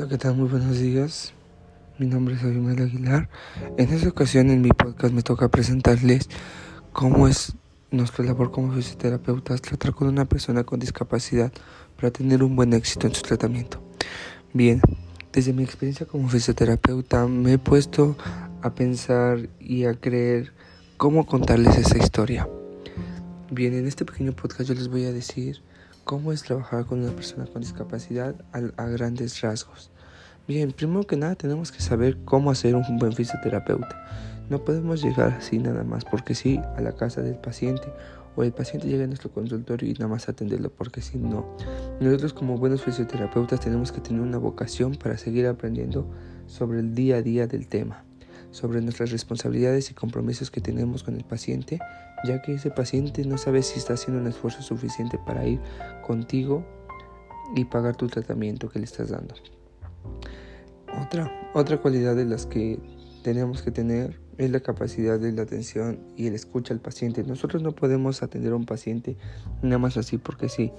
Hola, ¿qué tal? Muy buenos días. Mi nombre es Abimael Aguilar. En esta ocasión en mi podcast me toca presentarles cómo es nuestra labor como fisioterapeutas tratar con una persona con discapacidad para tener un buen éxito en su tratamiento. Bien, desde mi experiencia como fisioterapeuta me he puesto a pensar y a creer cómo contarles esa historia. Bien, en este pequeño podcast yo les voy a decir ¿Cómo es trabajar con una persona con discapacidad a, grandes rasgos? Bien, primero que nada tenemos que saber cómo hacer un buen fisioterapeuta. No podemos llegar así nada más porque sí a la casa del paciente o el paciente llega a nuestro consultorio y nada más atenderlo porque si no. Nosotros como buenos fisioterapeutas tenemos que tener una vocación para seguir aprendiendo sobre el día a día del tema sobre nuestras responsabilidades y compromisos que tenemos con el paciente, ya que ese paciente no sabe si está haciendo un esfuerzo suficiente para ir contigo y pagar tu tratamiento que le estás dando. Otra, otra cualidad de las que tenemos que tener es la capacidad de la atención y el escucha al paciente. Nosotros no podemos atender a un paciente nada más así porque sí.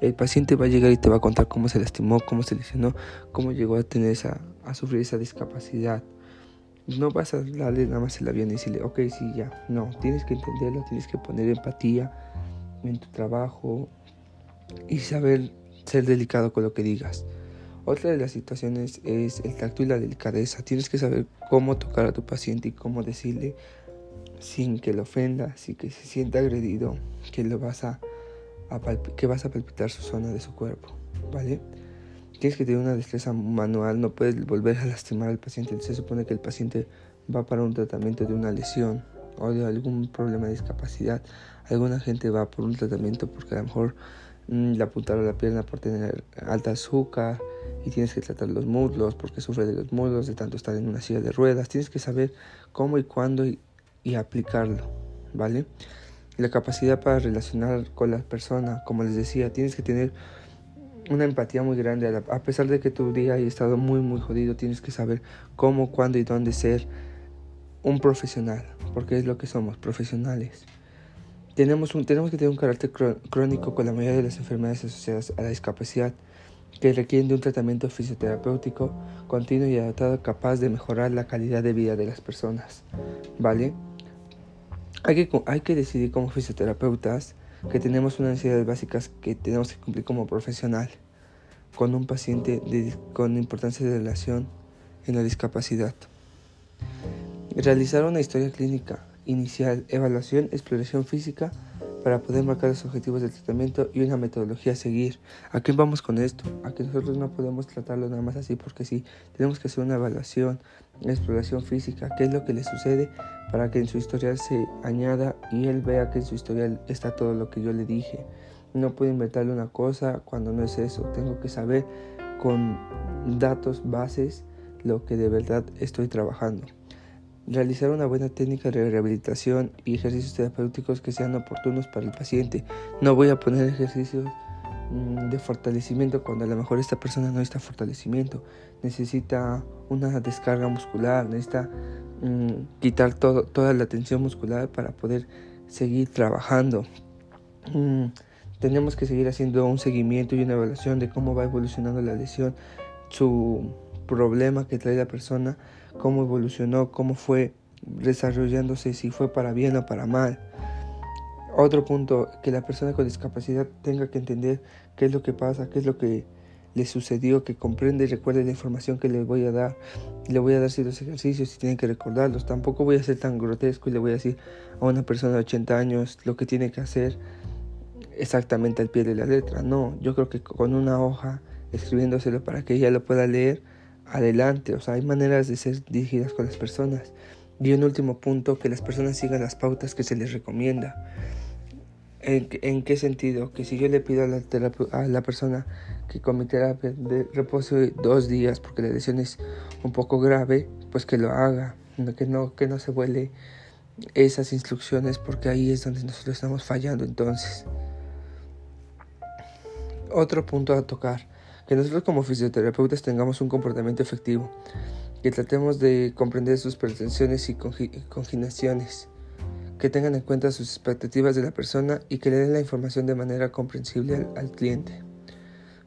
El paciente va a llegar y te va a contar cómo se lastimó, cómo se lesionó, cómo llegó a tener esa, a sufrir esa discapacidad. No vas a darle nada más el avión y decirle, ok, sí, ya. No, tienes que entenderlo, tienes que poner empatía en tu trabajo y saber ser delicado con lo que digas. Otra de las situaciones es el tacto y la delicadeza. Tienes que saber cómo tocar a tu paciente y cómo decirle sin que lo ofenda, sin que se sienta agredido, que, lo vas a, que vas a palpitar su zona de su cuerpo, ¿vale? Tienes que tener una destreza manual, no puedes volver a lastimar al paciente. Se supone que el paciente va para un tratamiento de una lesión o de algún problema de discapacidad. Alguna gente va por un tratamiento porque a lo mejor mm, le apuntaron la pierna por tener alta azúcar y tienes que tratar los muslos porque sufre de los muslos de tanto estar en una silla de ruedas. Tienes que saber cómo y cuándo y, y aplicarlo, ¿vale? La capacidad para relacionar con la persona, como les decía, tienes que tener una empatía muy grande. A pesar de que tu día haya estado muy, muy jodido, tienes que saber cómo, cuándo y dónde ser un profesional, porque es lo que somos, profesionales. Tenemos, un, tenemos que tener un carácter crónico con la mayoría de las enfermedades asociadas a la discapacidad que requieren de un tratamiento fisioterapéutico continuo y adaptado capaz de mejorar la calidad de vida de las personas. ¿Vale? Hay que, hay que decidir como fisioterapeutas que tenemos unas necesidades básicas que tenemos que cumplir como profesional con un paciente con importancia de relación en la discapacidad. Realizar una historia clínica inicial, evaluación, exploración física para poder marcar los objetivos del tratamiento y una metodología a seguir. ¿A qué vamos con esto? A que nosotros no podemos tratarlo nada más así porque sí, tenemos que hacer una evaluación, una exploración física, qué es lo que le sucede para que en su historial se añada y él vea que en su historial está todo lo que yo le dije. No puedo inventarle una cosa cuando no es eso. Tengo que saber con datos, bases, lo que de verdad estoy trabajando. Realizar una buena técnica de rehabilitación y ejercicios terapéuticos que sean oportunos para el paciente. No voy a poner ejercicios mm, de fortalecimiento cuando a lo mejor esta persona no necesita fortalecimiento, necesita una descarga muscular, necesita mm, quitar toda la tensión muscular para poder seguir trabajando. Mm, tenemos que seguir haciendo un seguimiento y una evaluación de cómo va evolucionando la lesión, su problema que trae la persona cómo evolucionó, cómo fue desarrollándose, si fue para bien o para mal. Otro punto, que la persona con discapacidad tenga que entender qué es lo que pasa, qué es lo que le sucedió, que comprende y recuerde la información que le voy a dar. Le voy a dar ciertos ejercicios y tienen que recordarlos. Tampoco voy a ser tan grotesco y le voy a decir a una persona de 80 años lo que tiene que hacer exactamente al pie de la letra. No, yo creo que con una hoja escribiéndoselo para que ella lo pueda leer adelante. O sea, hay maneras de ser dirigidas con las personas. Y un último punto, que las personas sigan las pautas que se les recomienda. ¿En, qué sentido? Que si yo le pido a la, persona que con mi terapia de reposo dos días porque la lesión es un poco grave, pues que lo haga, que no, que no se vuele esas instrucciones porque ahí es donde nosotros estamos fallando entonces. Otro punto a tocar que nosotros como fisioterapeutas tengamos un comportamiento efectivo, que tratemos de comprender sus pretensiones y conginaciones, que tengan en cuenta sus expectativas de la persona y que le den la información de manera comprensible al, cliente.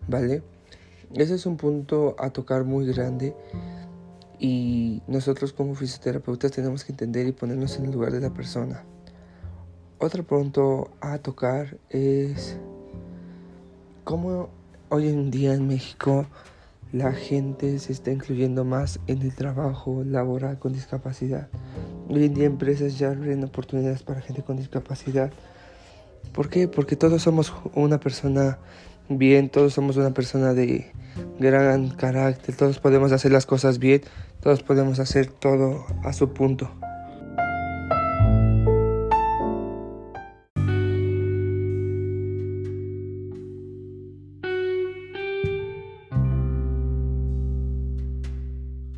¿Vale? Ese es un punto a tocar muy grande y nosotros como fisioterapeutas tenemos que entender y ponernos en el lugar de la persona. Otro punto a tocar es cómo hoy en día en México la gente se está incluyendo más en el trabajo laboral con discapacidad. Hoy en día empresas ya abren oportunidades para gente con discapacidad. ¿Por qué? Porque todos somos una persona bien, todos somos una persona de gran carácter, todos podemos hacer las cosas bien, todos podemos hacer todo a su punto.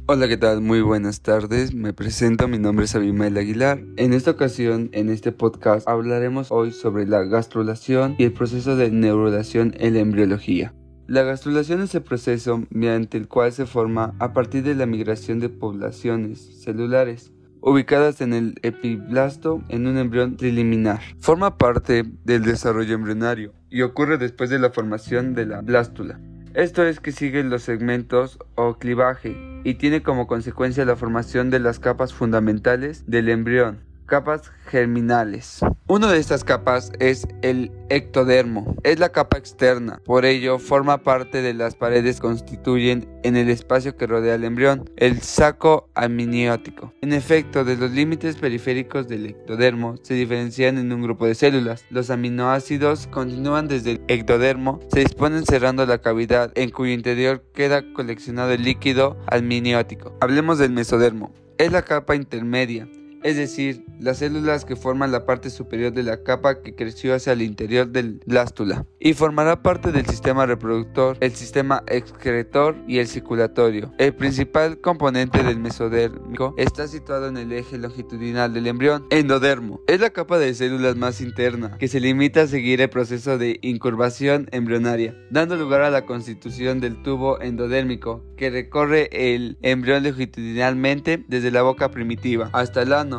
Hola, ¿qué tal? Muy buenas tardes. Me presento, mi nombre es Abimael Aguilar. En esta ocasión, en este podcast, hablaremos hoy sobre la gastrulación y el proceso de neurulación en la embriología. La gastrulación es el proceso mediante el cual se forma a partir de la migración de poblaciones celulares ubicadas en el epiblasto en un embrión triliminar. Forma parte del desarrollo embrionario y ocurre después de la formación de la blástula. Esto es que sigue los segmentos o clivaje y tiene como consecuencia la formación de las capas fundamentales del embrión, capas germinales. Una de estas capas es el ectodermo, es la capa externa, por ello forma parte de las paredes constituyen en el espacio que rodea el embrión, el saco amniótico. En efecto, de los límites periféricos del ectodermo se diferencian en un grupo de células. Los aminoácidos continúan desde el ectodermo, se disponen cerrando la cavidad en cuyo interior queda coleccionado el líquido amniótico. Hablemos del mesodermo. Es la capa intermedia es decir, las células que forman la parte superior de la capa que creció hacia el interior del blástula, y formará parte del sistema reproductor, el sistema excretor y el circulatorio. El principal componente del mesodérmico está situado en el eje longitudinal del embrión. Endodermo es la capa de células más interna, que se limita a seguir el proceso de incurvación embrionaria, dando lugar a la constitución del tubo endodérmico, que recorre el embrión longitudinalmente desde la boca primitiva hasta el ano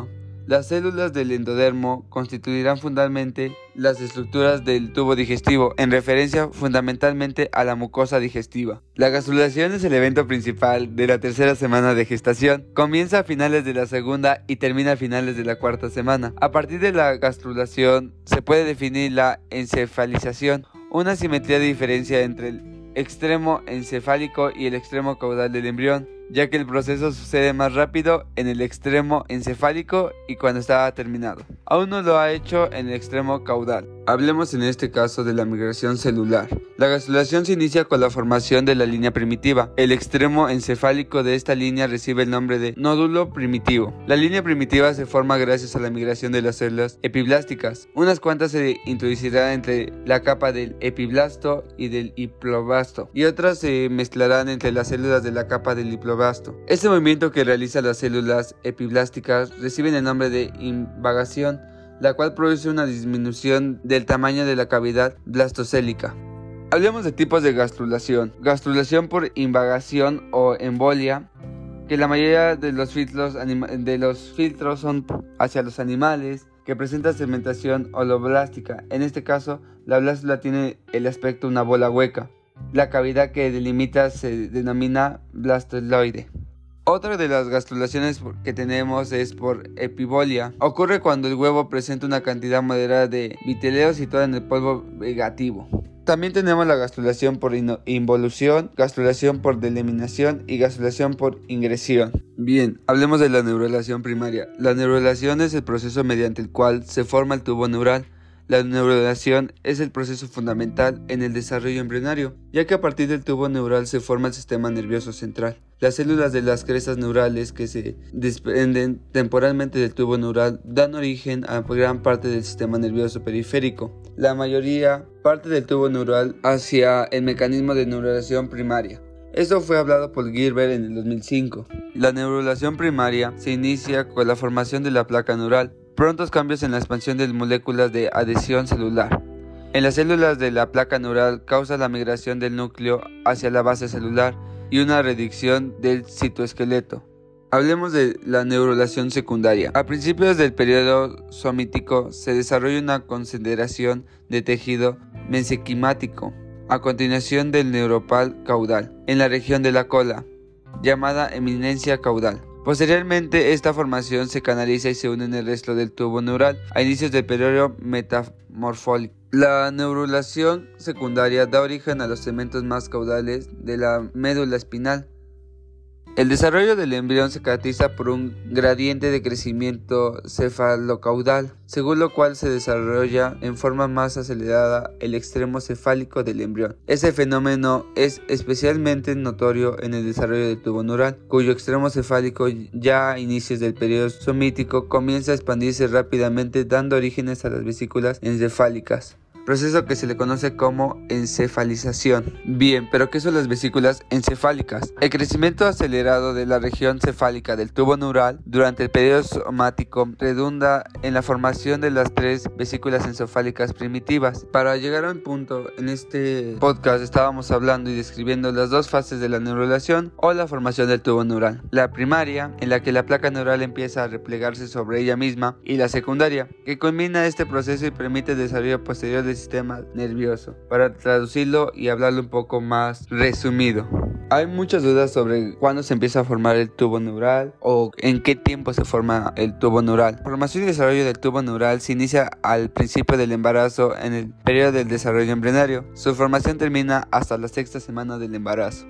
las células del endodermo constituirán fundamentalmente las estructuras del tubo digestivo, en referencia fundamentalmente a la mucosa digestiva. La gastrulación es el evento principal de la tercera semana de gestación. Comienza a finales de la segunda y termina a finales de la cuarta semana. A partir de la gastrulación se puede definir la encefalización, una simetría de diferencia entre el extremo encefálico y el extremo caudal del embrión ya que el proceso sucede más rápido en el extremo encefálico y cuando está terminado. Aún no lo ha hecho en el extremo caudal. Hablemos en este caso de la migración celular. La gastrulación se inicia con la formación de la línea primitiva. El extremo encefálico de esta línea recibe el nombre de nódulo primitivo. La línea primitiva se forma gracias a la migración de las células epiblásticas. Unas cuantas se introducirán entre la capa del epiblasto y del hiplobasto y otras se mezclarán entre las células de la capa del hiplobasto. Este movimiento que realiza las células epiblásticas recibe el nombre de invagación la cual produce una disminución del tamaño de la cavidad blastocélica. Hablemos de tipos de gastrulación. Gastrulación por invagación o embolia, que la mayoría de los filtros, de los filtros son hacia los animales, que presenta segmentación holoblástica. En este caso, la blástula tiene el aspecto de una bola hueca. La cavidad que delimita se denomina blastoiloide. Otra de las gastrulaciones que tenemos es por epibolia. Ocurre cuando el huevo presenta una cantidad moderada de viteleo situada en el polvo vegativo. También tenemos la gastrulación por involución, gastrulación por delaminación y gastrulación por ingresión. Bien, hablemos de la neurulación primaria. La neurulación es el proceso mediante el cual se forma el tubo neural. La neurulación es el proceso fundamental en el desarrollo embrionario, ya que a partir del tubo neural se forma el sistema nervioso central. Las células de las crestas neurales que se desprenden temporalmente del tubo neural dan origen a gran parte del sistema nervioso periférico. La mayoría parte del tubo neural hacia el mecanismo de neurulación primaria. Esto fue hablado por Gilbert en el 2005. La neurulación primaria se inicia con la formación de la placa neural, prontos cambios en la expansión de moléculas de adhesión celular. En las células de la placa neural causa la migración del núcleo hacia la base celular y una reducción del citoesqueleto. Hablemos de la neurulación secundaria. A principios del periodo somítico se desarrolla una consideración de tejido mesenquimático a continuación del neuropal caudal, en la región de la cola, llamada eminencia caudal. Posteriormente, esta formación se canaliza y se une en el resto del tubo neural a inicios del periodo metamorfólico. La neurulación secundaria da origen a los segmentos más caudales de la médula espinal, el desarrollo del embrión se caracteriza por un gradiente de crecimiento cefalocaudal, según lo cual se desarrolla en forma más acelerada el extremo cefálico del embrión. Ese fenómeno es especialmente notorio en el desarrollo del tubo neural, cuyo extremo cefálico ya a inicios del periodo somítico comienza a expandirse rápidamente dando orígenes a las vesículas encefálicas proceso que se le conoce como encefalización. Bien, pero ¿qué son las vesículas encefálicas? El crecimiento acelerado de la región cefálica del tubo neural durante el periodo somático redunda en la formación de las tres vesículas encefálicas primitivas. Para llegar a un punto en este podcast estábamos hablando y describiendo las dos fases de la neurulación o la formación del tubo neural. La primaria, en la que la placa neural empieza a replegarse sobre ella misma, y la secundaria, que culmina este proceso y permite el desarrollo posterior de sistema nervioso, para traducirlo y hablarlo un poco más resumido. Hay muchas dudas sobre cuándo se empieza a formar el tubo neural o en qué tiempo se forma el tubo neural. La formación y desarrollo del tubo neural se inicia al principio del embarazo en el periodo del desarrollo embrionario. Su formación termina hasta la sexta semana del embarazo.